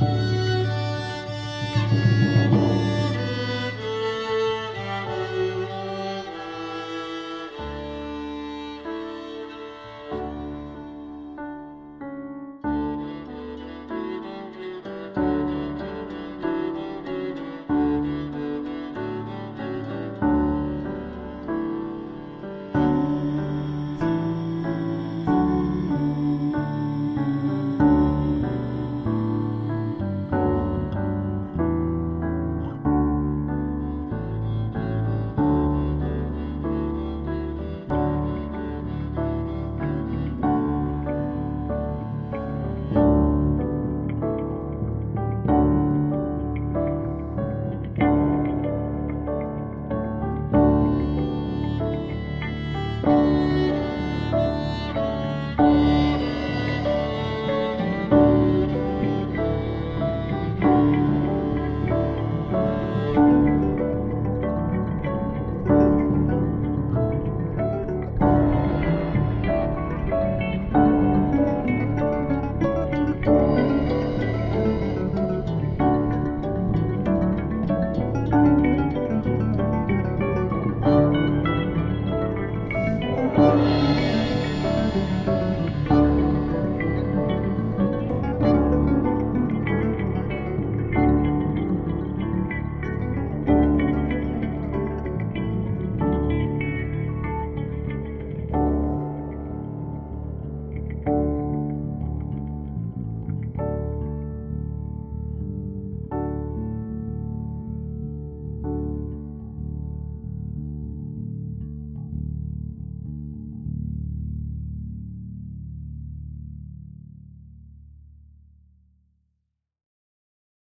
Bye.